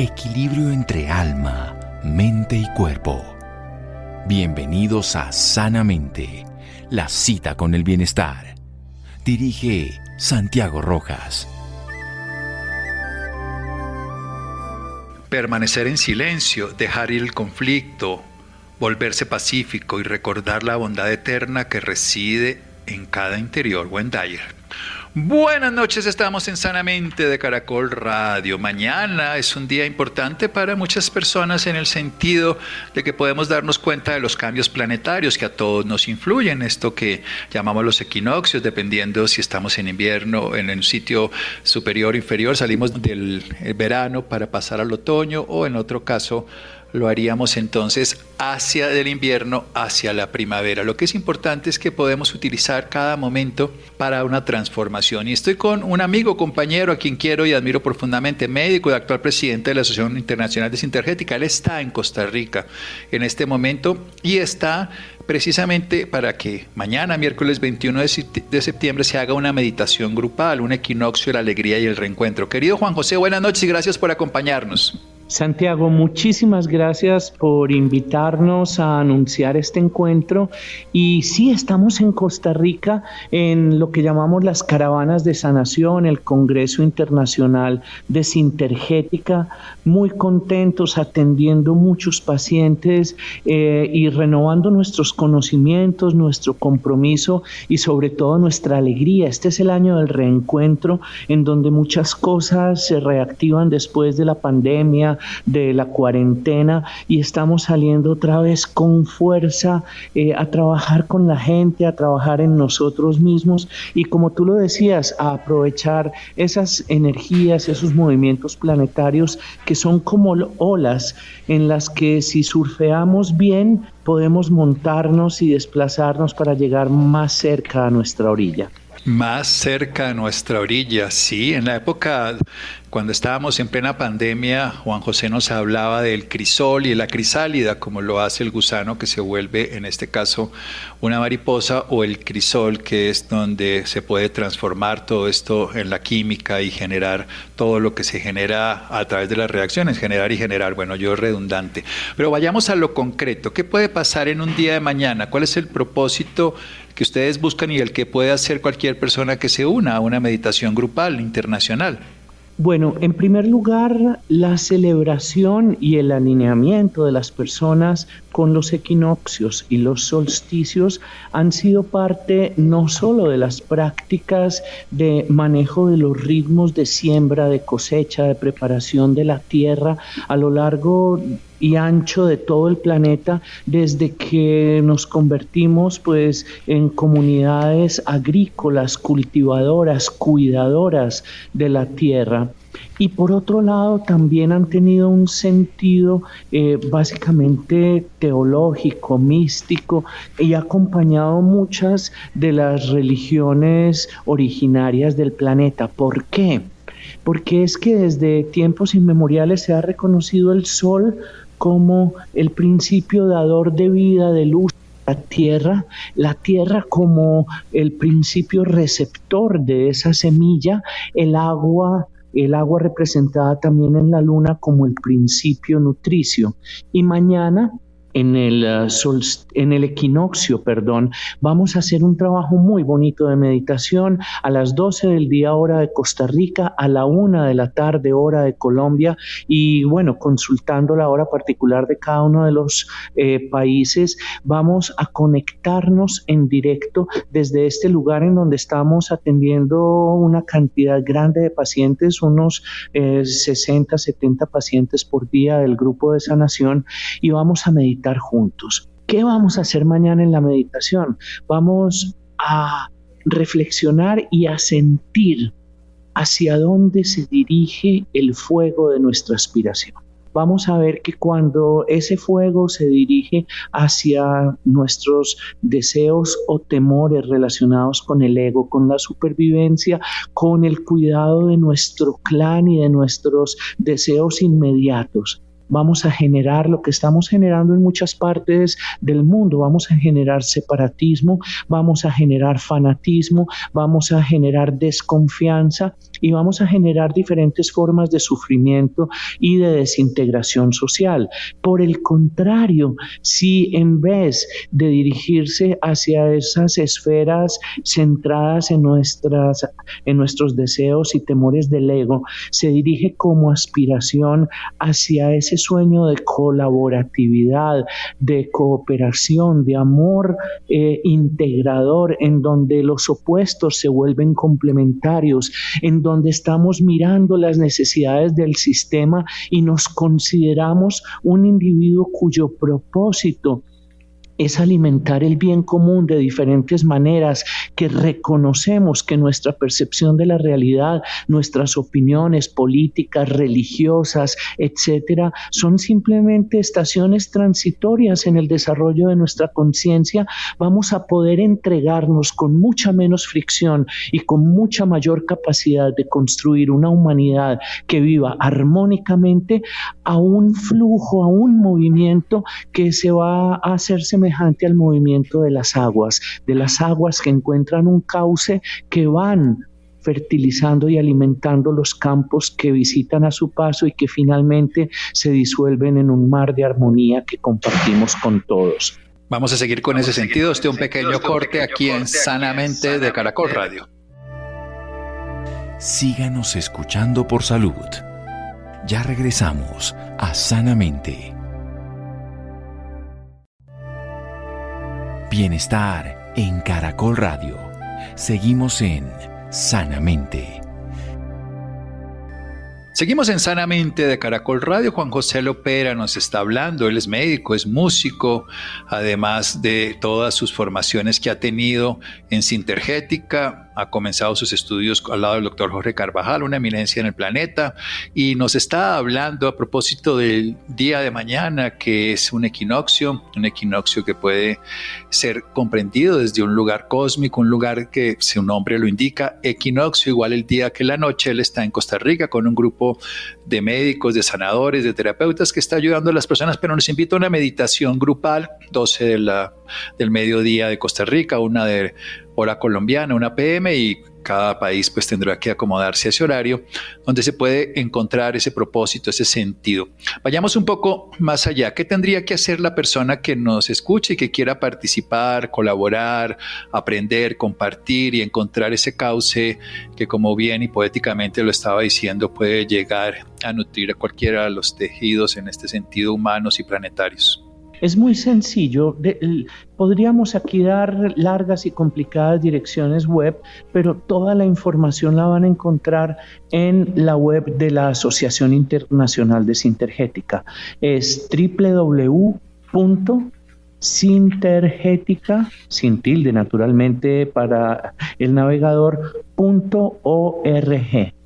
equilibrio entre alma, mente y cuerpo. Bienvenidos a Sanamente, la cita con el bienestar. Dirige Santiago Rojas. Permanecer en silencio, dejar ir el conflicto, volverse pacífico y recordar la bondad eterna que reside en cada interior. Wendayer. Buenas noches, estamos en Sanamente de Caracol Radio. Mañana es un día importante para muchas personas en el sentido de que podemos darnos cuenta de los cambios planetarios que a todos nos influyen, esto que llamamos los equinoccios, dependiendo si estamos en invierno, en un sitio superior inferior, salimos del verano para pasar al otoño o en otro caso lo haríamos entonces hacia del invierno hacia la primavera. Lo que es importante es que podemos utilizar cada momento para una transformación. Y estoy con un amigo, compañero, a quien quiero y admiro profundamente, médico y actual presidente de la Asociación Internacional de Sintergética. Él está en Costa Rica en este momento y está precisamente para que mañana, miércoles 21 de septiembre, se haga una meditación grupal, un equinoccio, la alegría y el reencuentro. Querido Juan José, buenas noches y gracias por acompañarnos. Santiago, muchísimas gracias por invitarnos a anunciar este encuentro. Y sí, estamos en Costa Rica en lo que llamamos las caravanas de sanación, el Congreso Internacional de Sintergética, muy contentos atendiendo muchos pacientes eh, y renovando nuestros conocimientos, nuestro compromiso y sobre todo nuestra alegría. Este es el año del reencuentro en donde muchas cosas se reactivan después de la pandemia de la cuarentena y estamos saliendo otra vez con fuerza eh, a trabajar con la gente, a trabajar en nosotros mismos y como tú lo decías, a aprovechar esas energías, esos movimientos planetarios que son como olas en las que si surfeamos bien podemos montarnos y desplazarnos para llegar más cerca a nuestra orilla más cerca de nuestra orilla. Sí, en la época cuando estábamos en plena pandemia, Juan José nos hablaba del crisol y la crisálida, como lo hace el gusano que se vuelve, en este caso, una mariposa, o el crisol, que es donde se puede transformar todo esto en la química y generar todo lo que se genera a través de las reacciones, generar y generar. Bueno, yo redundante. Pero vayamos a lo concreto. ¿Qué puede pasar en un día de mañana? ¿Cuál es el propósito que ustedes buscan y el que puede hacer cualquier persona que se una a una meditación grupal internacional? Bueno, en primer lugar, la celebración y el alineamiento de las personas con los equinoccios y los solsticios han sido parte no solo de las prácticas de manejo de los ritmos de siembra, de cosecha, de preparación de la tierra a lo largo y ancho de todo el planeta desde que nos convertimos pues en comunidades agrícolas, cultivadoras, cuidadoras de la tierra. Y por otro lado también han tenido un sentido eh, básicamente teológico, místico y ha acompañado muchas de las religiones originarias del planeta. ¿Por qué? Porque es que desde tiempos inmemoriales se ha reconocido el sol como el principio dador de vida, de luz la tierra, la tierra como el principio receptor de esa semilla, el agua, el agua representada también en la luna como el principio nutricio. Y mañana en el, eh, en el equinoccio, perdón, vamos a hacer un trabajo muy bonito de meditación a las 12 del día hora de Costa Rica, a la 1 de la tarde hora de Colombia y bueno, consultando la hora particular de cada uno de los eh, países, vamos a conectarnos en directo desde este lugar en donde estamos atendiendo una cantidad grande de pacientes, unos 60, eh, 70 pacientes por día del grupo de sanación y vamos a meditar juntos. ¿Qué vamos a hacer mañana en la meditación? Vamos a reflexionar y a sentir hacia dónde se dirige el fuego de nuestra aspiración. Vamos a ver que cuando ese fuego se dirige hacia nuestros deseos o temores relacionados con el ego, con la supervivencia, con el cuidado de nuestro clan y de nuestros deseos inmediatos, vamos a generar lo que estamos generando en muchas partes del mundo, vamos a generar separatismo, vamos a generar fanatismo, vamos a generar desconfianza y vamos a generar diferentes formas de sufrimiento y de desintegración social. Por el contrario, si en vez de dirigirse hacia esas esferas centradas en, nuestras, en nuestros deseos y temores del ego, se dirige como aspiración hacia ese sueño de colaboratividad, de cooperación, de amor eh, integrador, en donde los opuestos se vuelven complementarios, en donde estamos mirando las necesidades del sistema y nos consideramos un individuo cuyo propósito es alimentar el bien común de diferentes maneras, que reconocemos que nuestra percepción de la realidad, nuestras opiniones políticas, religiosas, etcétera, son simplemente estaciones transitorias en el desarrollo de nuestra conciencia, vamos a poder entregarnos con mucha menos fricción y con mucha mayor capacidad de construir una humanidad que viva armónicamente a un flujo, a un movimiento que se va a hacer semejante al movimiento de las aguas, de las aguas que encuentran un cauce que van fertilizando y alimentando los campos que visitan a su paso y que finalmente se disuelven en un mar de armonía que compartimos con todos. Vamos a seguir con ese sentido. Este un pequeño corte aquí en Sanamente de Caracol Radio. Síganos escuchando por salud. Ya regresamos a Sanamente. Bienestar en Caracol Radio. Seguimos en Sanamente. Seguimos en Sanamente de Caracol Radio. Juan José Lopera nos está hablando. Él es médico, es músico, además de todas sus formaciones que ha tenido en Sintergética, ha comenzado sus estudios al lado del doctor Jorge Carvajal, una eminencia en el planeta, y nos está hablando a propósito del día de mañana, que es un equinoccio, un equinoccio que puede ser comprendido desde un lugar cósmico, un lugar que su nombre lo indica, equinoccio, igual el día que la noche. Él está en Costa Rica con un grupo de médicos, de sanadores, de terapeutas que está ayudando a las personas, pero nos invita a una meditación grupal, 12 de la, del mediodía de Costa Rica, una hora colombiana, una PM y cada país pues tendrá que acomodarse a ese horario donde se puede encontrar ese propósito, ese sentido. Vayamos un poco más allá. ¿Qué tendría que hacer la persona que nos escuche y que quiera participar, colaborar, aprender, compartir y encontrar ese cauce que como bien y poéticamente lo estaba diciendo puede llegar a nutrir a cualquiera de los tejidos en este sentido humanos y planetarios? Es muy sencillo. podríamos aquí dar largas y complicadas direcciones web, pero toda la información la van a encontrar en la web de la Asociación Internacional de Sintergética. Es www.sintergética, sin tilde naturalmente para el navegador, .org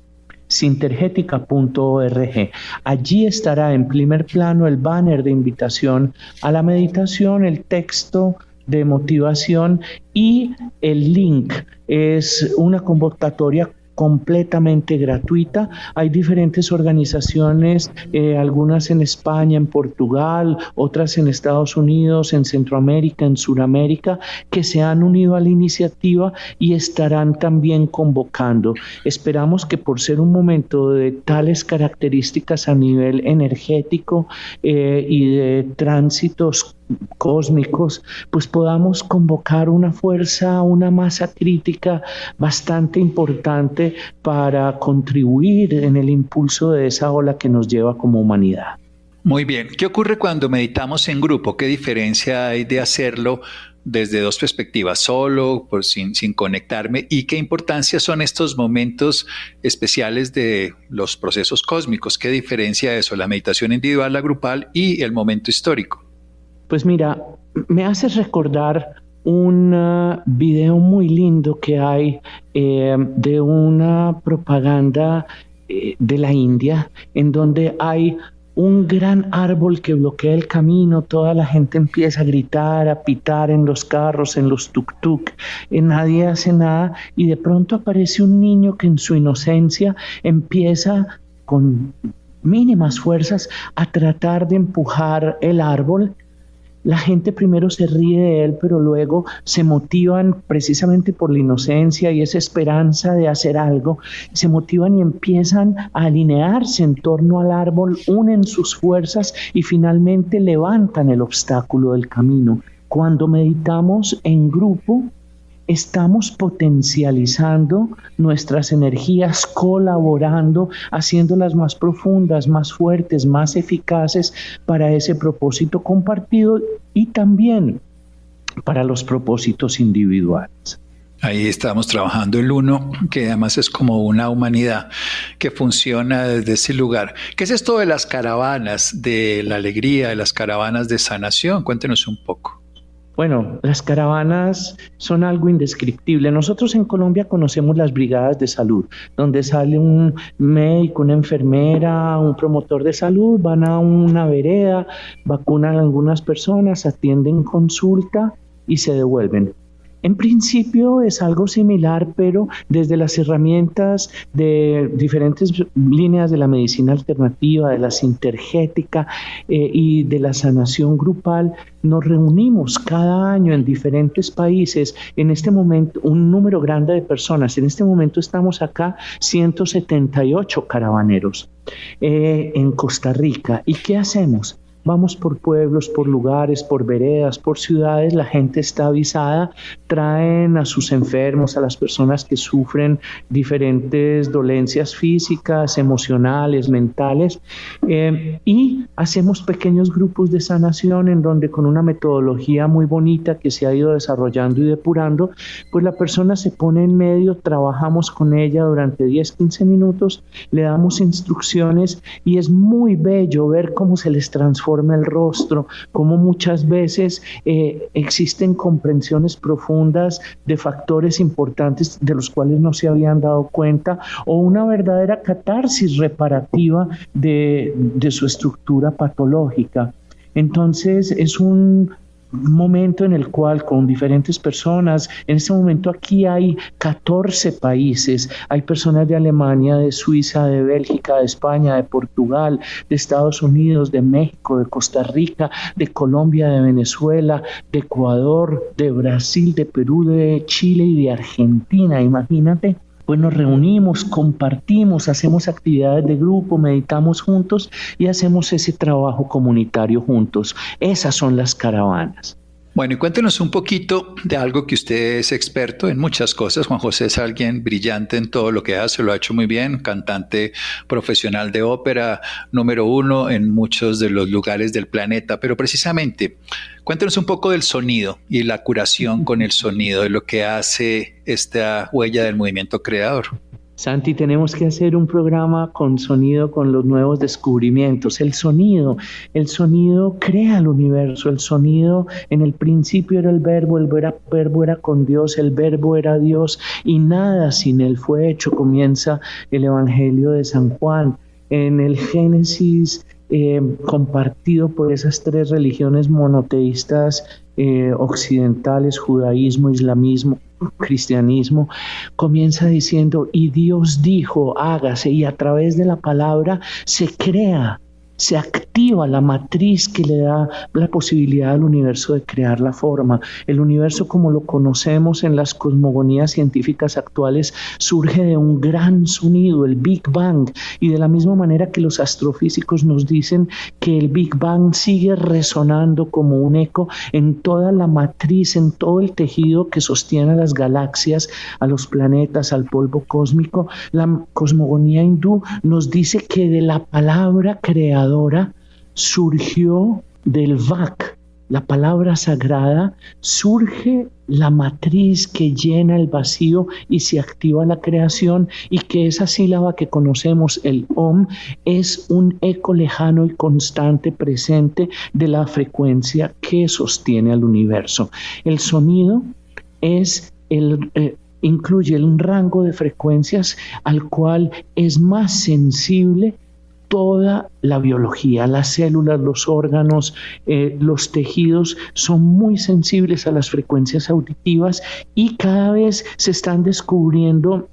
sintergética.org. Allí estará en primer plano el banner de invitación a la meditación, el texto de motivación y el link. Es una convocatoria completamente gratuita. Hay diferentes organizaciones, eh, algunas en España, en Portugal, otras en Estados Unidos, en Centroamérica, en Sudamérica, que se han unido a la iniciativa y estarán también convocando. Esperamos que por ser un momento de tales características a nivel energético eh, y de tránsitos cósmicos, pues podamos convocar una fuerza, una masa crítica bastante importante para contribuir en el impulso de esa ola que nos lleva como humanidad. Muy bien, ¿qué ocurre cuando meditamos en grupo? ¿Qué diferencia hay de hacerlo desde dos perspectivas, solo, por, sin, sin conectarme? ¿Y qué importancia son estos momentos especiales de los procesos cósmicos? ¿Qué diferencia eso, la meditación individual, la grupal y el momento histórico? Pues mira, me hace recordar un uh, video muy lindo que hay eh, de una propaganda eh, de la India en donde hay un gran árbol que bloquea el camino, toda la gente empieza a gritar, a pitar en los carros, en los tuk-tuk, nadie hace nada. Y de pronto aparece un niño que en su inocencia empieza con mínimas fuerzas a tratar de empujar el árbol la gente primero se ríe de él, pero luego se motivan precisamente por la inocencia y esa esperanza de hacer algo, se motivan y empiezan a alinearse en torno al árbol, unen sus fuerzas y finalmente levantan el obstáculo del camino. Cuando meditamos en grupo, estamos potencializando nuestras energías, colaborando, haciéndolas más profundas, más fuertes, más eficaces para ese propósito compartido y también para los propósitos individuales. Ahí estamos trabajando el uno, que además es como una humanidad que funciona desde ese lugar. ¿Qué es esto de las caravanas de la alegría, de las caravanas de sanación? Cuéntenos un poco. Bueno, las caravanas son algo indescriptible. Nosotros en Colombia conocemos las brigadas de salud, donde sale un médico, una enfermera, un promotor de salud, van a una vereda, vacunan a algunas personas, atienden consulta y se devuelven. En principio es algo similar, pero desde las herramientas de diferentes líneas de la medicina alternativa, de la sintergética eh, y de la sanación grupal, nos reunimos cada año en diferentes países. En este momento, un número grande de personas. En este momento estamos acá 178 caravaneros eh, en Costa Rica. ¿Y qué hacemos? Vamos por pueblos, por lugares, por veredas, por ciudades, la gente está avisada, traen a sus enfermos, a las personas que sufren diferentes dolencias físicas, emocionales, mentales, eh, y hacemos pequeños grupos de sanación en donde con una metodología muy bonita que se ha ido desarrollando y depurando, pues la persona se pone en medio, trabajamos con ella durante 10, 15 minutos, le damos instrucciones y es muy bello ver cómo se les transforma el rostro, como muchas veces eh, existen comprensiones profundas de factores importantes de los cuales no se habían dado cuenta o una verdadera catarsis reparativa de su estructura patológica. Entonces es un momento en el cual con diferentes personas, en este momento aquí hay 14 países, hay personas de Alemania, de Suiza, de Bélgica, de España, de Portugal, de Estados Unidos, de México, de Costa Rica, de Colombia, de Venezuela, de Ecuador, de Brasil, de Perú, de Chile y de Argentina, imagínate pues nos reunimos, compartimos, hacemos actividades de grupo, meditamos juntos y hacemos ese trabajo comunitario juntos. Esas son las caravanas. Bueno, y cuéntenos un poquito de algo que usted es experto en muchas cosas. Juan José es alguien brillante en todo lo que hace, lo ha hecho muy bien, cantante profesional de ópera, número uno en muchos de los lugares del planeta. Pero precisamente, cuéntenos un poco del sonido y la curación con el sonido, de lo que hace esta huella del movimiento creador. Santi, tenemos que hacer un programa con sonido, con los nuevos descubrimientos. El sonido, el sonido crea el universo, el sonido en el principio era el verbo, el verbo era con Dios, el verbo era Dios y nada sin él fue hecho. Comienza el Evangelio de San Juan. En el Génesis eh, compartido por esas tres religiones monoteístas eh, occidentales, judaísmo, islamismo, cristianismo, comienza diciendo, y Dios dijo, hágase, y a través de la palabra se crea se activa la matriz que le da la posibilidad al universo de crear la forma. El universo como lo conocemos en las cosmogonías científicas actuales surge de un gran sonido, el Big Bang, y de la misma manera que los astrofísicos nos dicen que el Big Bang sigue resonando como un eco en toda la matriz, en todo el tejido que sostiene a las galaxias, a los planetas, al polvo cósmico, la cosmogonía hindú nos dice que de la palabra creada surgió del Vak, la palabra sagrada, surge la matriz que llena el vacío y se activa la creación y que esa sílaba que conocemos, el Om, es un eco lejano y constante presente de la frecuencia que sostiene al universo. El sonido es el... Eh, incluye un rango de frecuencias al cual es más sensible toda la biología, las células, los órganos, eh, los tejidos son muy sensibles a las frecuencias auditivas y cada vez se están descubriendo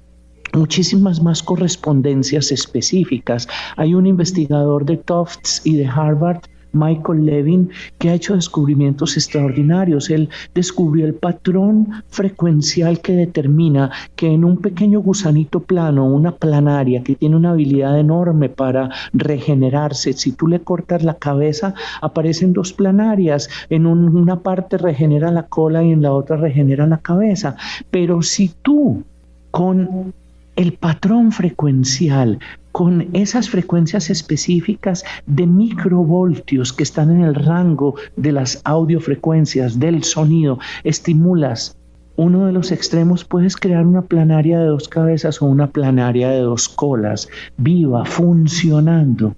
muchísimas más correspondencias específicas. Hay un investigador de Tufts y de Harvard Michael Levin, que ha hecho descubrimientos extraordinarios. Él descubrió el patrón frecuencial que determina que en un pequeño gusanito plano, una planaria que tiene una habilidad enorme para regenerarse, si tú le cortas la cabeza, aparecen dos planarias. En una parte regenera la cola y en la otra regenera la cabeza. Pero si tú con el patrón frecuencial con esas frecuencias específicas de microvoltios que están en el rango de las audiofrecuencias del sonido, estimulas uno de los extremos, puedes crear una planaria de dos cabezas o una planaria de dos colas, viva, funcionando.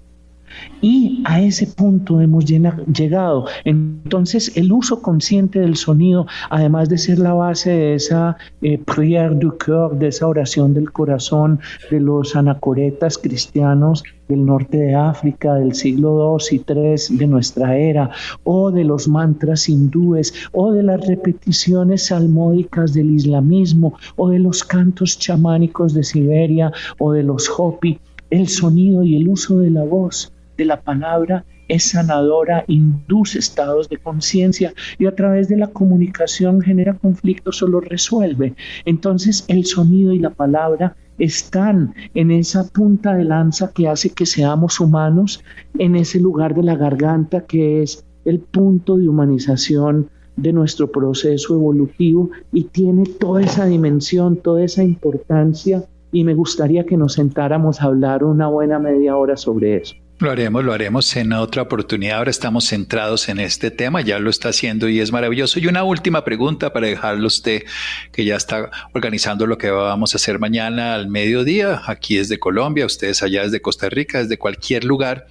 Y a ese punto hemos llegado. Entonces, el uso consciente del sonido, además de ser la base de esa eh, prière du cœur, de esa oración del corazón de los anacoretas cristianos del norte de África del siglo II y III de nuestra era, o de los mantras hindúes, o de las repeticiones salmódicas del islamismo, o de los cantos chamánicos de Siberia, o de los Hopi, el sonido y el uso de la voz de la palabra es sanadora, induce estados de conciencia y a través de la comunicación genera conflictos o los resuelve. Entonces el sonido y la palabra están en esa punta de lanza que hace que seamos humanos, en ese lugar de la garganta que es el punto de humanización de nuestro proceso evolutivo y tiene toda esa dimensión, toda esa importancia y me gustaría que nos sentáramos a hablar una buena media hora sobre eso. Lo haremos, lo haremos en otra oportunidad. Ahora estamos centrados en este tema, ya lo está haciendo y es maravilloso. Y una última pregunta para dejarlo usted, que ya está organizando lo que vamos a hacer mañana al mediodía, aquí desde Colombia, ustedes allá desde Costa Rica, desde cualquier lugar.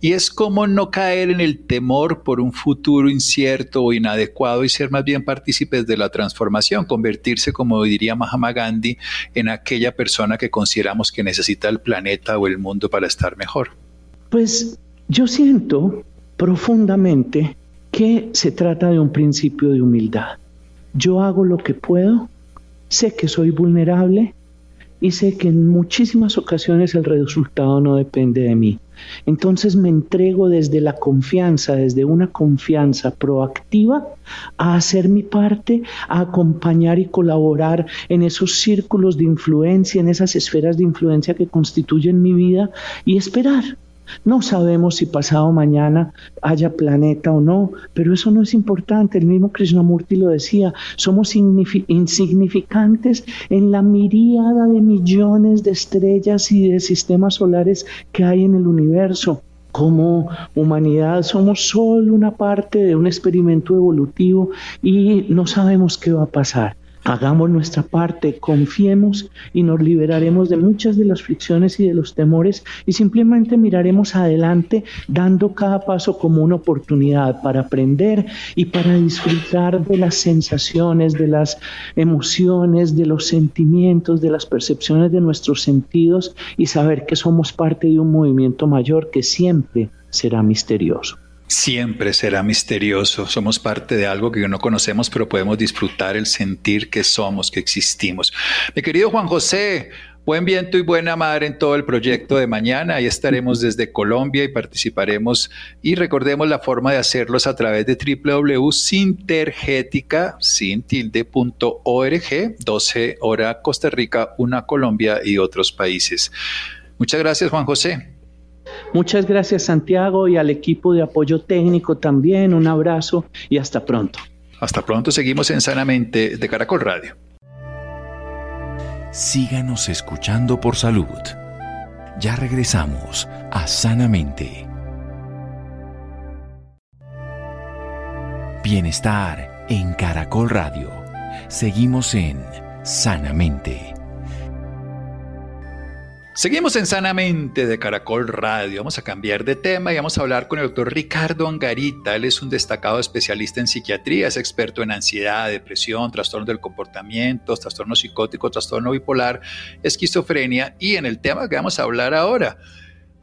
Y es cómo no caer en el temor por un futuro incierto o inadecuado y ser más bien partícipes de la transformación, convertirse, como diría Mahatma Gandhi, en aquella persona que consideramos que necesita el planeta o el mundo para estar mejor. Pues yo siento profundamente que se trata de un principio de humildad. Yo hago lo que puedo, sé que soy vulnerable y sé que en muchísimas ocasiones el resultado no depende de mí. Entonces me entrego desde la confianza, desde una confianza proactiva, a hacer mi parte, a acompañar y colaborar en esos círculos de influencia, en esas esferas de influencia que constituyen mi vida y esperar no sabemos si pasado mañana haya planeta o no, pero eso no es importante. El mismo Krishnamurti lo decía, somos insignificantes en la miríada de millones de estrellas y de sistemas solares que hay en el universo. Como humanidad somos solo una parte de un experimento evolutivo y no sabemos qué va a pasar. Hagamos nuestra parte, confiemos y nos liberaremos de muchas de las fricciones y de los temores y simplemente miraremos adelante dando cada paso como una oportunidad para aprender y para disfrutar de las sensaciones, de las emociones, de los sentimientos, de las percepciones de nuestros sentidos y saber que somos parte de un movimiento mayor que siempre será misterioso siempre será misterioso. Somos parte de algo que no conocemos, pero podemos disfrutar el sentir que somos, que existimos. Mi querido Juan José, buen viento y buena madre en todo el proyecto de mañana. Ahí estaremos desde Colombia y participaremos. Y recordemos la forma de hacerlos a través de www.sintergética, 12 hora Costa Rica, una Colombia y otros países. Muchas gracias, Juan José. Muchas gracias Santiago y al equipo de apoyo técnico también. Un abrazo y hasta pronto. Hasta pronto, seguimos en Sanamente de Caracol Radio. Síganos escuchando por salud. Ya regresamos a Sanamente. Bienestar en Caracol Radio. Seguimos en Sanamente. Seguimos en Sanamente de Caracol Radio. Vamos a cambiar de tema y vamos a hablar con el doctor Ricardo Angarita. Él es un destacado especialista en psiquiatría, es experto en ansiedad, depresión, trastornos del comportamiento, trastorno psicótico, trastorno bipolar, esquizofrenia y en el tema que vamos a hablar ahora,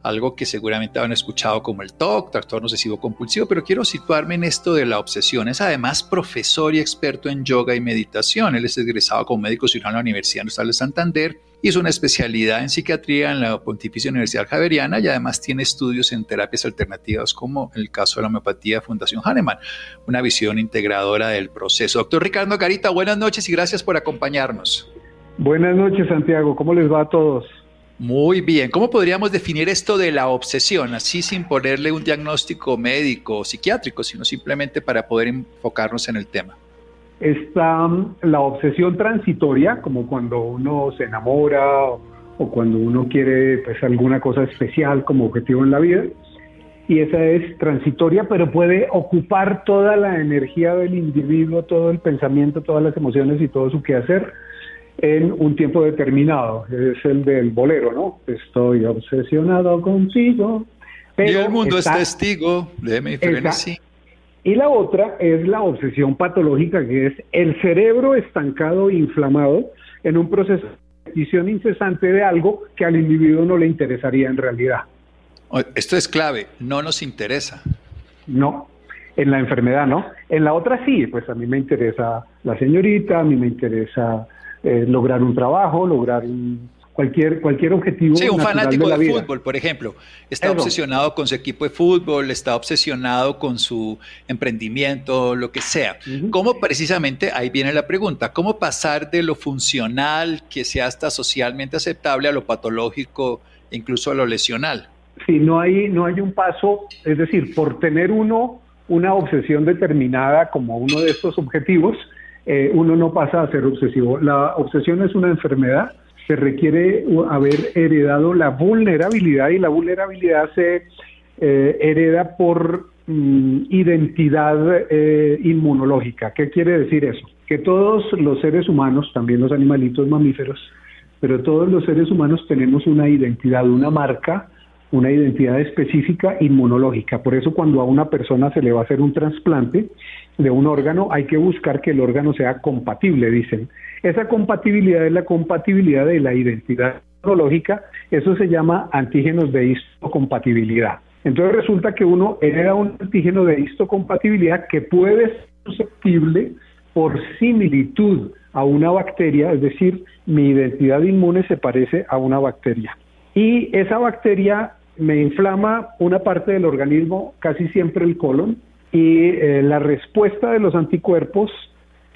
algo que seguramente han escuchado como el TOC, trastorno obsesivo compulsivo, pero quiero situarme en esto de la obsesión. Es además profesor y experto en yoga y meditación. Él es egresado como médico cirujano en la Universidad Nacional de Santander Hizo una especialidad en psiquiatría en la Pontificia Universidad Javeriana y además tiene estudios en terapias alternativas como el caso de la homeopatía Fundación Hahnemann, una visión integradora del proceso. Doctor Ricardo Garita, buenas noches y gracias por acompañarnos. Buenas noches, Santiago. ¿Cómo les va a todos? Muy bien. ¿Cómo podríamos definir esto de la obsesión? Así sin ponerle un diagnóstico médico o psiquiátrico, sino simplemente para poder enfocarnos en el tema está mm, la obsesión transitoria, como cuando uno se enamora o, cuando uno quiere pues, alguna cosa especial como objetivo en la vida. Y esa es transitoria, pero puede ocupar toda la energía del individuo, todo el pensamiento, todas las emociones y todo su quehacer en un tiempo determinado. Es el del bolero, ¿no? Estoy obsesionado contigo. Pero y el mundo es testigo de mi frenesí. Y la otra es la obsesión patológica, que es el cerebro estancado e inflamado en un proceso de repetición incesante de algo que al individuo no le interesaría en realidad. Esto es clave, no nos interesa. No, en la enfermedad no. En la otra sí, pues a mí me interesa la señorita, a mí me interesa eh, lograr un trabajo, lograr un, cualquier, cualquier objetivo. Sí, un fanático de, fútbol, por ejemplo, está obsesionado con su equipo de fútbol, está obsesionado con su emprendimiento, lo que sea. ¿Cómo precisamente, ahí viene la pregunta, cómo pasar de lo funcional, que sea hasta socialmente aceptable, a lo patológico, incluso a lo lesional? Sí, no hay, no hay un paso, es decir, por tener uno una obsesión determinada como uno de estos objetivos, eh, uno no pasa a ser obsesivo. La obsesión es una enfermedad se requiere haber heredado la vulnerabilidad y la vulnerabilidad se eh, hereda por mm, identidad eh, inmunológica. ¿Qué quiere decir eso? Que todos los seres humanos, también los animalitos mamíferos, pero todos los seres humanos tenemos una identidad, una marca, una identidad específica inmunológica. Por eso cuando a una persona se le va a hacer un trasplante de un órgano, hay que buscar que el órgano sea compatible, dicen. Esa compatibilidad es la compatibilidad de la identidad neurológica, eso se llama antígenos de histocompatibilidad. Entonces resulta que uno hereda un antígeno de histocompatibilidad que puede ser susceptible por similitud a una bacteria, es decir, mi identidad inmune se parece a una bacteria. Y esa bacteria me inflama una parte del organismo, casi siempre el colon, y eh, la respuesta de los anticuerpos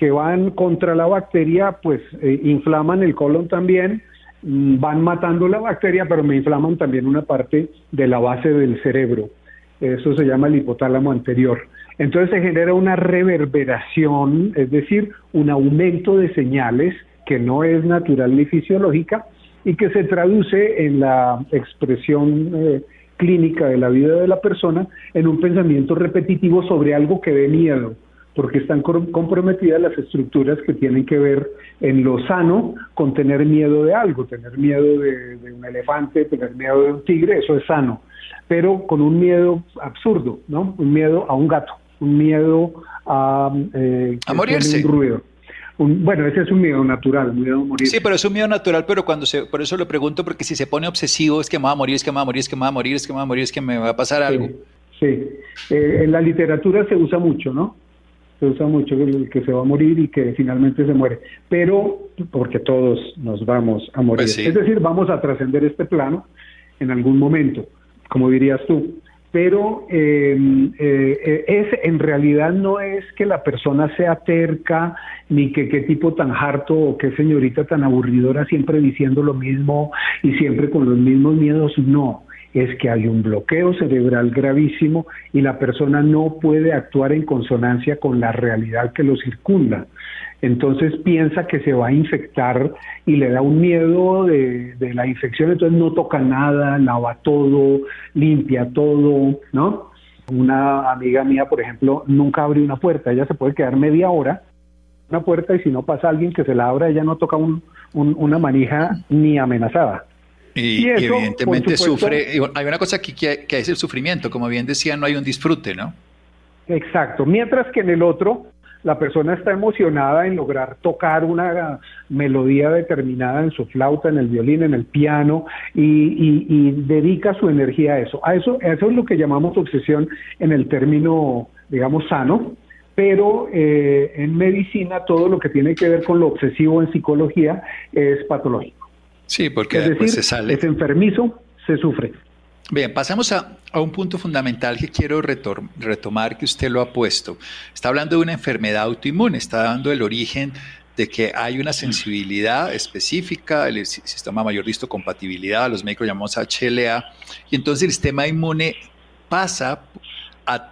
que van contra la bacteria, pues eh, inflaman el colon también, mm, van matando la bacteria, pero me inflaman también una parte de la base del cerebro. Eso se llama el hipotálamo anterior. Entonces se genera una reverberación, es decir, un aumento de señales que no es natural ni fisiológica y que se traduce en la expresión eh, clínica de la vida de la persona en un pensamiento repetitivo sobre algo que dé miedo porque están comprometidas las estructuras que tienen que ver en lo sano con tener miedo de algo, tener miedo de, un elefante, tener miedo de un tigre, eso es sano, pero con un miedo absurdo, ¿no? Un miedo a un gato, un miedo a, eh, a morirse. Un ruido. bueno, ese es un miedo natural, un miedo a morir. Sí, pero es un miedo natural, pero cuando se, por eso lo pregunto, porque si se pone obsesivo es que me va a morir, es que me va a morir, es que me va a morir, es que me va a morir, es que me va a pasar algo. Sí, eh, en la literatura se usa mucho, ¿no? Se usa mucho el que se va a morir y que finalmente se muere, pero porque todos nos vamos a morir. Pues es decir, vamos a trascender este plano en algún momento, como dirías tú. Pero em, eh, es, en realidad no es que la persona sea terca, ni que qué tipo tan harto o qué señorita tan aburridora siempre diciendo lo mismo y siempre con los mismos miedos, no es que hay un bloqueo cerebral gravísimo y la persona no puede actuar en consonancia con la realidad que lo circunda. Entonces piensa que se va a infectar y le da un miedo de, la infección, entonces no toca nada, lava todo, limpia todo, ¿no? Una amiga mía, por ejemplo, nunca abre una puerta, ella se puede quedar media hora una puerta y si no pasa alguien que se la abra, ella no toca una manija ni amenazada. Y, evidentemente sufre, hay una cosa aquí que, que, es el sufrimiento, como bien decía, no hay un disfrute, ¿no? Exacto, mientras que en el otro la persona está emocionada en lograr tocar una melodía determinada en su flauta, en el violín, en el piano y, dedica su energía a eso. A eso. Eso es lo que llamamos obsesión en el término, digamos, sano, pero eh, en medicina todo lo que tiene que ver con lo obsesivo en psicología es patológico. Sí, porque es después decir, se sale. Es enfermizo, se sufre. Bien, pasamos a, un punto fundamental que quiero retomar que usted lo ha puesto. Está hablando de una enfermedad autoinmune, está dando el origen de que hay una sensibilidad específica, el sistema mayor de histocompatibilidad, los médicos llamamos HLA, y entonces el sistema inmune pasa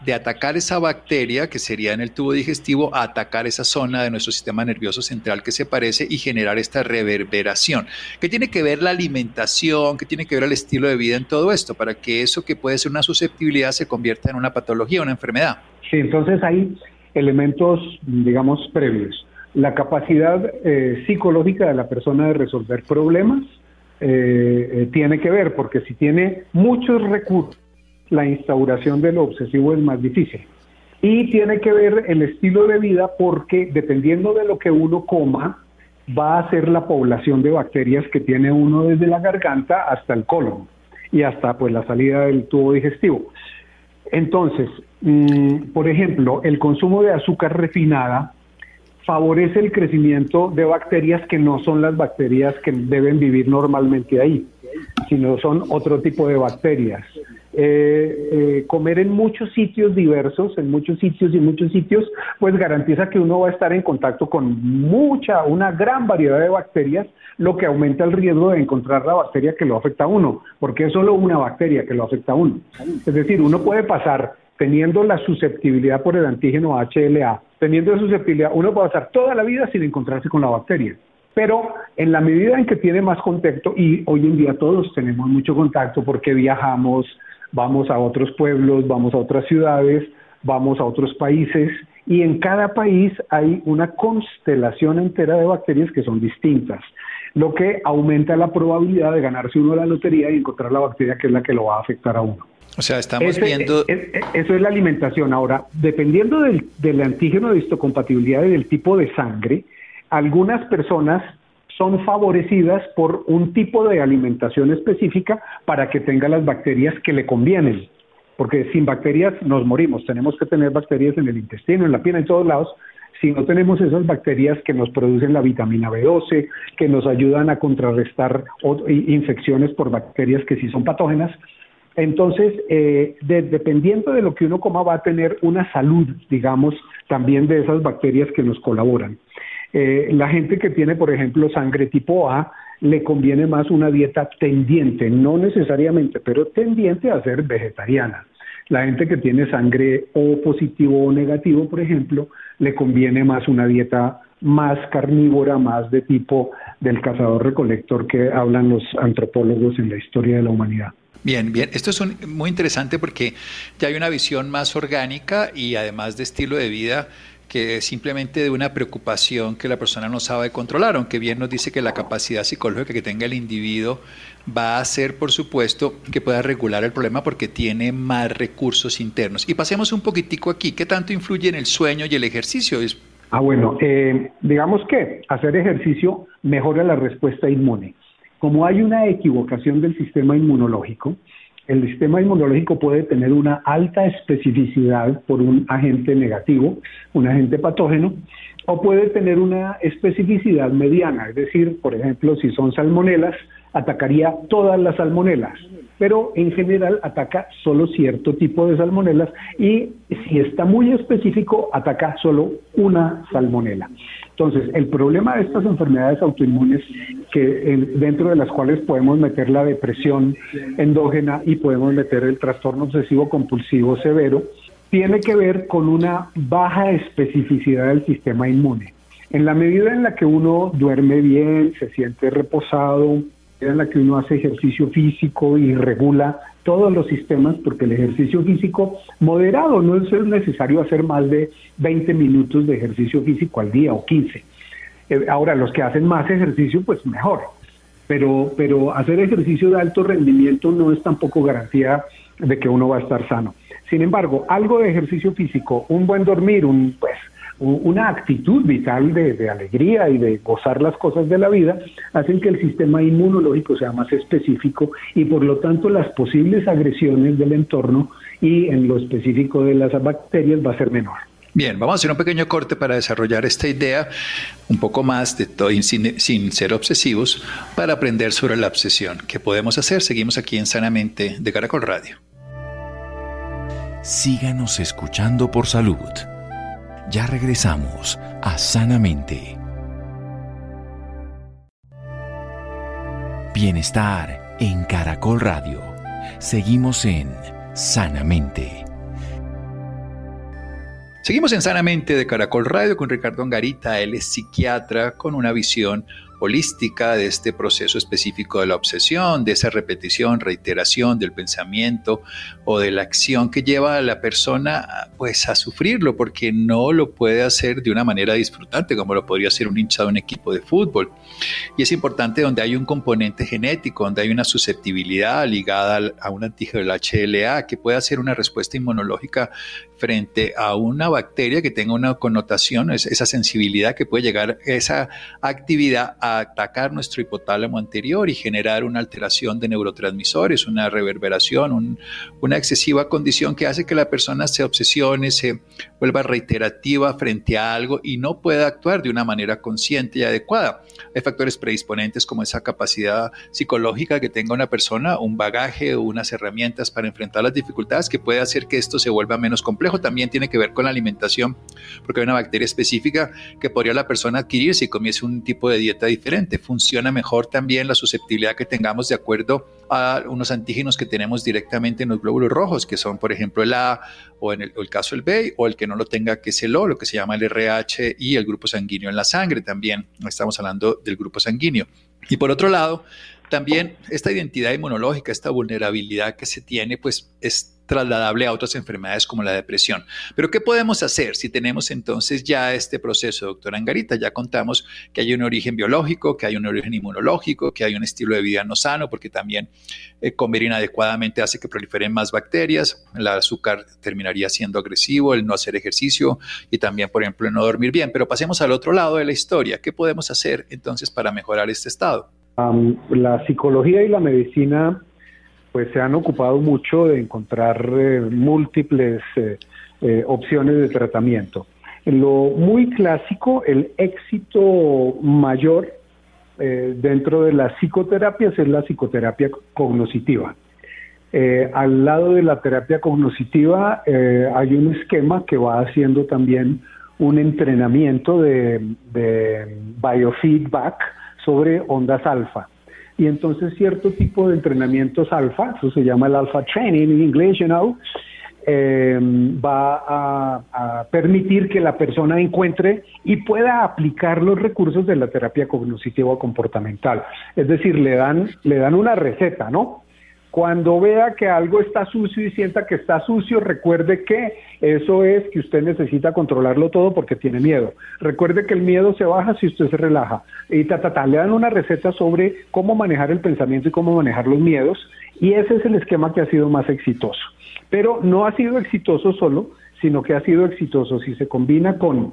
de atacar esa bacteria, que sería en el tubo digestivo, a atacar esa zona de nuestro sistema nervioso central que se parece y generar esta reverberación. ¿Qué tiene que ver la alimentación? ¿Qué tiene que ver el estilo de vida en todo esto? Para que eso que puede ser una susceptibilidad se convierta en una patología, una enfermedad. Sí, entonces hay elementos, digamos, previos. La capacidad eh, psicológica de la persona de resolver problemas eh, eh, tiene que ver, porque si tiene muchos recursos, la instauración de lo obsesivo es más difícil. Y tiene que ver el estilo de vida porque dependiendo de lo que uno coma, va a ser la población de bacterias que tiene uno desde la garganta hasta el colon y hasta pues la salida del tubo digestivo. Entonces, mm, por ejemplo, el consumo de azúcar refinada favorece el crecimiento de bacterias que no son las bacterias que deben vivir normalmente ahí, sino son otro tipo de bacterias. Eh, eh, comer en muchos sitios diversos, en muchos sitios y muchos sitios, pues garantiza que uno va a estar en contacto con mucha, una gran variedad de bacterias, lo que aumenta el riesgo de encontrar la bacteria que lo afecta a uno, porque es solo una bacteria que lo afecta a uno. Es decir, uno puede pasar teniendo la susceptibilidad por el antígeno HLA, teniendo la susceptibilidad, uno puede pasar toda la vida sin encontrarse con la bacteria. Pero en la medida en que tiene más contacto, y hoy en día todos tenemos mucho contacto porque viajamos, vamos a otros pueblos, vamos a otras ciudades, vamos a otros países y en cada país hay una constelación entera de bacterias que son distintas, lo que aumenta la probabilidad de ganarse uno la lotería y encontrar la bacteria que es la que lo va a afectar a uno. O sea, estamos viendo... eso es la alimentación. Ahora, dependiendo del, del antígeno de histocompatibilidad y del tipo de sangre, algunas personas son favorecidas por un tipo de alimentación específica para que tenga las bacterias que le convienen. Porque sin bacterias nos morimos. Tenemos que tener bacterias en el intestino, en la piel, en todos lados. Si no tenemos esas bacterias que nos producen la vitamina B12, que nos ayudan a contrarrestar infecciones por bacterias que sí son patógenas, entonces, eh, dependiendo de lo que uno coma, va a tener una salud, digamos, también de esas bacterias que nos colaboran. Eh, la gente que tiene, por ejemplo, sangre tipo A, le conviene más una dieta tendiente, no necesariamente, pero tendiente a ser vegetariana. La gente que tiene sangre O positivo o negativo, por ejemplo, le conviene más una dieta más carnívora, más de tipo del cazador-recolector que hablan los antropólogos en la historia de la humanidad. Bien, bien. Esto es muy interesante porque ya hay una visión más orgánica y además de estilo de vida que simplemente de una preocupación que la persona no sabe controlar, aunque bien nos dice que la capacidad psicológica que tenga el individuo va a ser, por supuesto, que pueda regular el problema porque tiene más recursos internos. Y pasemos un poquitico aquí, ¿qué tanto influye en el sueño y el ejercicio? Ah, bueno, eh, digamos que hacer ejercicio mejora la respuesta inmune. Como hay una equivocación del sistema inmunológico, el sistema inmunológico puede tener una alta especificidad por un agente negativo, un agente patógeno, o puede tener una especificidad mediana, es decir, por ejemplo, si son salmonelas, atacaría todas las salmonelas, pero en general ataca solo cierto tipo de salmonelas y si está muy específico, ataca solo una salmonela. Entonces, el problema de estas enfermedades autoinmunes, que dentro de las cuales podemos meter la depresión endógena y podemos meter el trastorno obsesivo compulsivo severo, tiene que ver con una baja especificidad del sistema inmune. En la medida en la que uno duerme bien, se siente reposado, en la que uno hace ejercicio físico y regula todos los sistemas, porque el ejercicio físico moderado no es necesario hacer más de 20 minutos de ejercicio físico al día o 15. Eh, ahora, los que hacen más ejercicio, pues mejor. Pero, pero hacer ejercicio de alto rendimiento no es tampoco garantía de que uno va a estar sano. Sin embargo, algo de ejercicio físico, un buen dormir, un pues una actitud vital de, alegría y de gozar las cosas de la vida, hacen que el sistema inmunológico sea más específico y por lo tanto las posibles agresiones del entorno y en lo específico de las bacterias va a ser menor. Bien, vamos a hacer un pequeño corte para desarrollar esta idea un poco más de todo, sin, sin, ser obsesivos, para aprender sobre la obsesión. ¿Qué podemos hacer? Seguimos aquí en Sanamente de Caracol Radio. Síganos escuchando por salud. Ya regresamos a Sanamente. Bienestar en Caracol Radio. Seguimos en Sanamente. Seguimos en Sanamente de Caracol Radio con Ricardo Angarita. Él es psiquiatra con una visión de este proceso específico de la obsesión, de esa repetición, reiteración del pensamiento o de la acción que lleva a la persona pues a sufrirlo porque no lo puede hacer de una manera disfrutante como lo podría hacer un hincha de un equipo de fútbol. Y es importante donde hay un componente genético, donde hay una susceptibilidad ligada a un antígeno del HLA que puede hacer una respuesta inmunológica frente a una bacteria que tenga una connotación, esa sensibilidad que puede llegar esa actividad a atacar nuestro hipotálamo anterior y generar una alteración de neurotransmisores, una reverberación, una excesiva condición que hace que la persona se obsesione, se vuelva reiterativa frente a algo y no pueda actuar de una manera consciente y adecuada. Hay factores predisponentes como esa capacidad psicológica que tenga una persona, un bagaje o unas herramientas para enfrentar las dificultades que puede hacer que esto se vuelva menos complejo también tiene que ver con la alimentación, porque hay una bacteria específica que podría la persona adquirir si comiese un tipo de dieta diferente. Funciona mejor también la susceptibilidad que tengamos de acuerdo a unos antígenos que tenemos directamente en los glóbulos rojos, que son, por ejemplo, el A o en el, el caso el B, o el que no lo tenga, que es el O, lo que se llama el RH y el grupo sanguíneo en la sangre también. Estamos hablando del grupo sanguíneo. Y por otro lado, también esta identidad inmunológica, esta vulnerabilidad que se tiene, pues es trasladable a otras enfermedades como la depresión. Pero ¿qué podemos hacer si tenemos entonces ya este proceso, doctora Angarita? Ya contamos que hay un origen biológico, que hay un origen inmunológico, que hay un estilo de vida no sano, porque también eh, comer inadecuadamente hace que proliferen más bacterias, el azúcar terminaría siendo agresivo, el no hacer ejercicio y también, por ejemplo, el no dormir bien. Pero pasemos al otro lado de la historia. ¿Qué podemos hacer entonces para mejorar este estado? la psicología y la medicina pues se han ocupado mucho de encontrar eh, múltiples eh, eh, opciones de tratamiento. En lo muy clásico, el éxito mayor dentro de las psicoterapias es la psicoterapia cognoscitiva. al lado de la terapia cognoscitiva hay un esquema que va haciendo también un entrenamiento de biofeedback sobre ondas alfa y entonces cierto tipo de entrenamientos alfa, eso se llama el alfa training en inglés, you know, em, va a, a, permitir que la persona encuentre y pueda aplicar los recursos de la terapia cognitiva comportamental. Es decir, le dan, le dan una receta, ¿no? Cuando vea que algo está sucio y sienta que está sucio, recuerde que eso es que usted necesita controlarlo todo porque tiene miedo. Recuerde que el miedo se baja si usted se relaja. Y ta, ta, ta, le dan una receta sobre cómo manejar el pensamiento y cómo manejar los miedos. Y ese es el esquema que ha sido más exitoso. Pero no ha sido exitoso solo, sino que ha sido exitoso si se combina con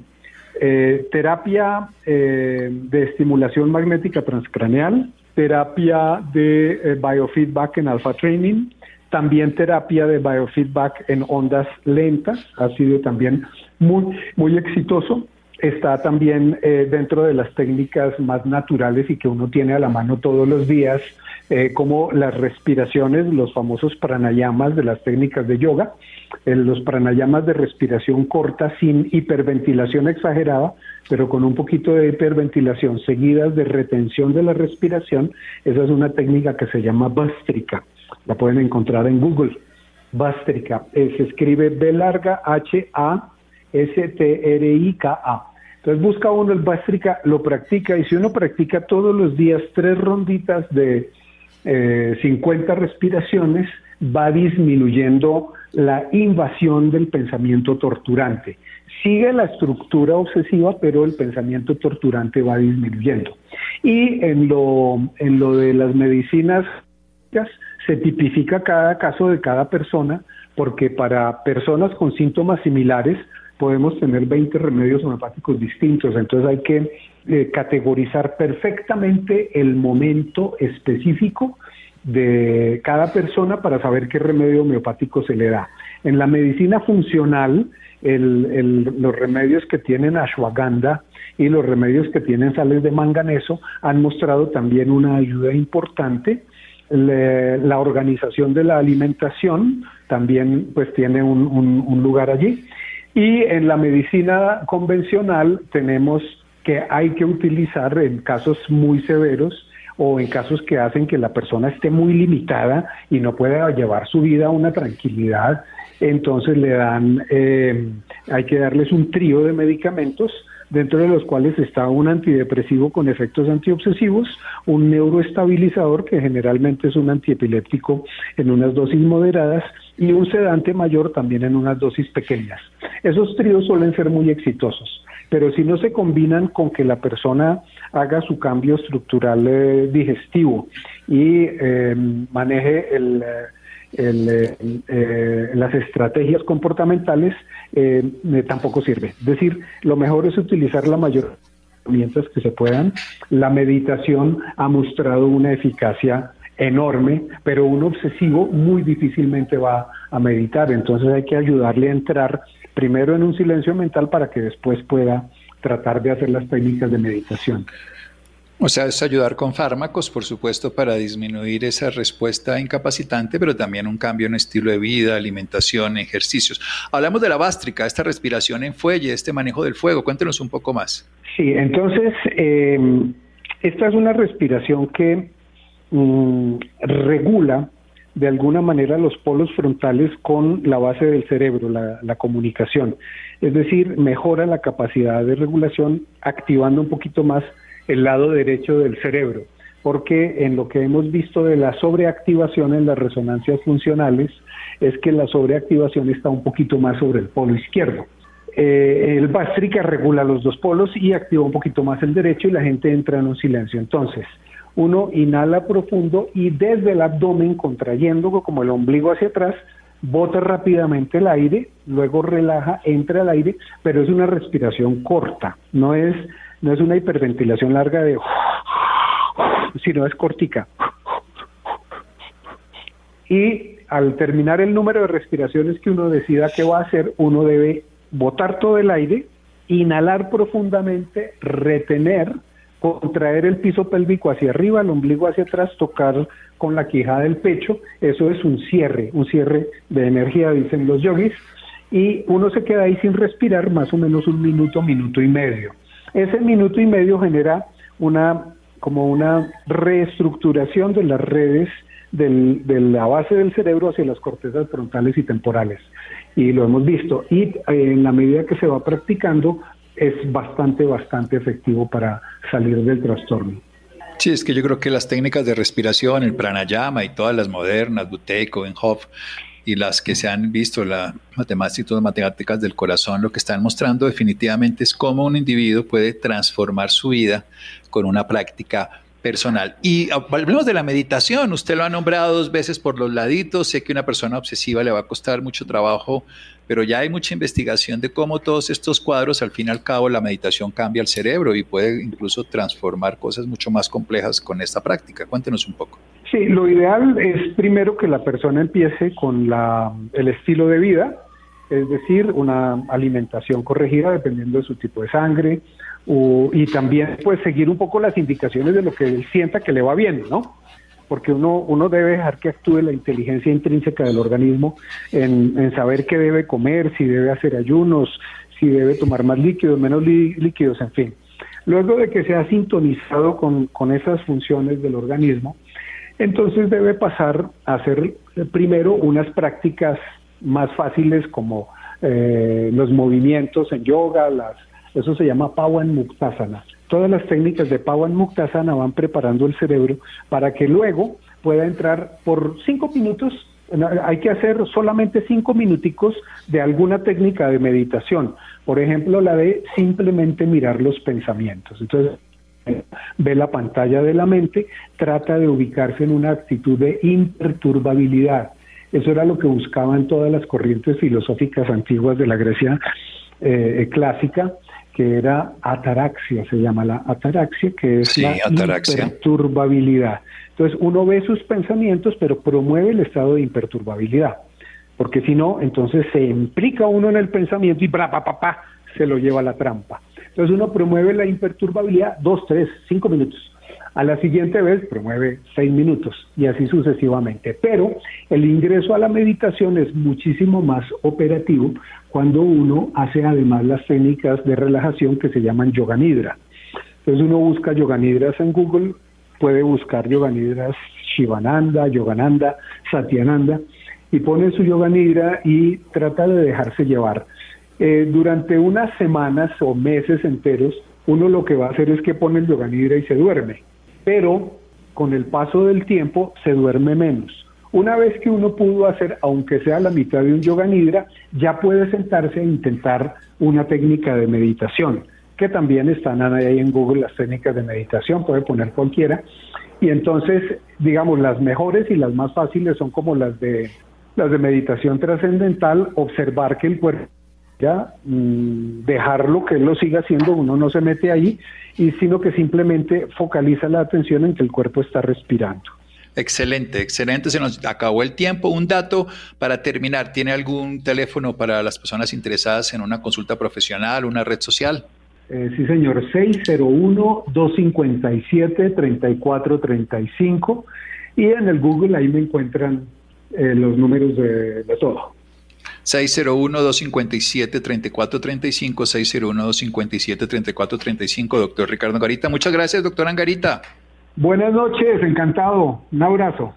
eh, terapia eh, de estimulación magnética transcraneal, terapia de eh, biofeedback en alpha training, también terapia de biofeedback en ondas lentas, ha sido también muy, muy exitoso. Está también eh, dentro de las técnicas más naturales y que uno tiene a la mano todos los días, eh, como las respiraciones, los famosos pranayamas de las técnicas de yoga, los pranayamas de respiración corta sin hiperventilación exagerada, pero con un poquito de hiperventilación seguidas de retención de la respiración, esa es una técnica que se llama Bastrika. La pueden encontrar en Google. Bastrika. Eh, se escribe B larga H A S T R I K A. Entonces busca uno el Bastrika, lo practica y si uno practica todos los días tres ronditas de 50 eh, respiraciones, va disminuyendo la invasión del pensamiento torturante. Sigue la estructura obsesiva, pero el pensamiento torturante va disminuyendo. Y en lo, en lo de las medicinas, se tipifica cada caso de cada persona, porque para personas con síntomas similares podemos tener 20 remedios homeopáticos distintos. Entonces hay que eh, categorizar perfectamente el momento específico de cada persona para saber qué remedio homeopático se le da. En la medicina funcional, los remedios que tienen ashwagandha y los remedios que tienen sales de manganeso han mostrado también una ayuda importante. la organización de la alimentación también pues tiene un lugar allí. Y en la medicina convencional tenemos que hay que utilizar en casos muy severos o en casos que hacen que la persona esté muy limitada y no pueda llevar su vida a una tranquilidad, entonces le dan, eh, hay que darles un trío de medicamentos dentro de los cuales está un antidepresivo con efectos antiobsesivos, un neuroestabilizador que generalmente es un antiepiléptico en unas dosis moderadas y un sedante mayor también en unas dosis pequeñas. Esos tríos suelen ser muy exitosos, pero si no se combinan con que la persona haga su cambio estructural eh, digestivo y eh, maneje el eh, las estrategias comportamentales eh, tampoco sirve. Es decir, lo mejor es utilizar la mayor herramientas que se puedan. La meditación ha mostrado una eficacia enorme, pero un obsesivo muy difícilmente va a meditar. Entonces hay que ayudarle a entrar primero en un silencio mental para que después pueda tratar de hacer las técnicas de meditación. O sea, es ayudar con fármacos, por supuesto, para disminuir esa respuesta incapacitante, pero también un cambio en estilo de vida, alimentación, ejercicios. Hablamos de la bástrica, esta respiración en fuelle, este manejo del fuego. Cuéntenos un poco más. Sí, entonces, eh, esta es una respiración que mm, regula de alguna manera los polos frontales con la base del cerebro, la, comunicación. Es decir, mejora la capacidad de regulación activando un poquito más el lado derecho del cerebro, porque en lo que hemos visto de la sobreactivación en las resonancias funcionales es que la sobreactivación está un poquito más sobre el polo izquierdo. Eh, el Bastrica regula los dos polos y activa un poquito más el derecho y la gente entra en un silencio. Entonces, uno inhala profundo y desde el abdomen, contrayendo como el ombligo hacia atrás, bota rápidamente el aire, luego relaja, entra el aire, pero es una respiración corta, no es no es una hiperventilación larga de sino es cortica. Y al terminar el número de respiraciones que uno decida que va a hacer, uno debe botar todo el aire, inhalar profundamente, retener, contraer el piso pélvico hacia arriba, el ombligo hacia atrás, tocar con la quijada del pecho, eso es un cierre, un cierre de energía, dicen los yogis, y uno se queda ahí sin respirar más o menos un minuto, minuto y medio. Ese minuto y medio genera una como una reestructuración de las redes de la base del cerebro hacia las cortezas frontales y temporales. Y lo hemos visto. Y eh, en la medida que se va practicando, es bastante, bastante efectivo para salir del trastorno. Sí, es que yo creo que las técnicas de respiración, el pranayama y todas las modernas, Buteco, Enhoff, y las que se han visto, las matemáticas, matemáticas del corazón, lo que están mostrando definitivamente es cómo un individuo puede transformar su vida con una práctica personal. Y hablemos de la meditación, usted lo ha nombrado dos veces por los laditos, sé que una persona obsesiva le va a costar mucho trabajo, pero ya hay mucha investigación de cómo todos estos cuadros, al fin y al cabo, la meditación cambia el cerebro y puede incluso transformar cosas mucho más complejas con esta práctica. Cuéntenos un poco. Sí, lo ideal es primero que la persona empiece con la, el estilo de vida, es decir, una alimentación corregida dependiendo de su tipo de sangre, y también pues seguir un poco las indicaciones de lo que él sienta que le va bien, ¿no? Porque uno, uno debe dejar que actúe la inteligencia intrínseca del organismo en, en saber qué debe comer, si debe hacer ayunos, si debe tomar más líquidos, menos líquidos, en fin. Luego de que se ha sintonizado con, con esas funciones del organismo, entonces debe pasar a hacer primero unas prácticas más fáciles como eh, los movimientos en yoga, las, eso se llama Pawan Muktasana. Todas las técnicas de Pawan Muktasana van preparando el cerebro para que luego pueda entrar por cinco minutos. Hay que hacer solamente cinco minuticos de alguna técnica de meditación. Por ejemplo, la de simplemente mirar los pensamientos. Entonces, ve la pantalla de la mente, trata de ubicarse en una actitud de imperturbabilidad. Eso era lo que buscaban todas las corrientes filosóficas antiguas de la Grecia eh, clásica, que era ataraxia, se llama la ataraxia, que es la imperturbabilidad. Entonces uno ve sus pensamientos, pero promueve el estado de imperturbabilidad, porque si no, entonces se implica uno en el pensamiento y pa, pa, pa, pa, se lo lleva a la trampa. Entonces uno promueve la imperturbabilidad dos, tres, cinco minutos. A la siguiente vez promueve seis minutos y así sucesivamente. Pero el ingreso a la meditación es muchísimo más operativo cuando uno hace además las técnicas de relajación que se llaman yoga nidra. Entonces uno busca yoga nidras en Google, puede buscar yoga nidras Shivananda, Yogananda, Satyananda y pone su yoga nidra y trata de dejarse llevar. Eh, durante unas semanas o meses enteros, uno lo que va a hacer es que pone el yoga nidra y se duerme, pero con el paso del tiempo se duerme menos. Una vez que uno pudo hacer, aunque sea la mitad de un yoga nidra, ya puede sentarse e intentar una técnica de meditación, que también están ahí en Google las técnicas de meditación, puede poner cualquiera. Y entonces, digamos, las mejores y las más fáciles son como las de las de meditación trascendental, observar que el cuerpo ya mm, dejarlo que él lo siga haciendo, uno no se mete ahí, y sino que simplemente focaliza la atención en que el cuerpo está respirando. Excelente, excelente. Se nos acabó el tiempo. Un dato para terminar. ¿Tiene algún teléfono para las personas interesadas en una consulta profesional, una red social? Eh, sí, señor. 601-257-3435. Y en el Google ahí me encuentran eh, los números de, de todo. 601-257-3435, 601-257-3435, doctor Ricardo Angarita. Muchas gracias, doctor Angarita. Buenas noches, encantado. Un abrazo.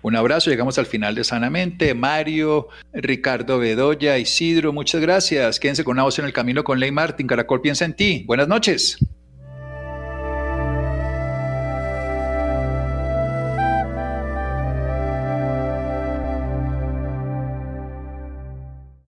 Un abrazo, llegamos al final de Sanamente. Mario, Ricardo Bedoya, Isidro, muchas gracias. Quédense con una voz en el camino con Ley Martín. Caracol piensa en ti. Buenas noches.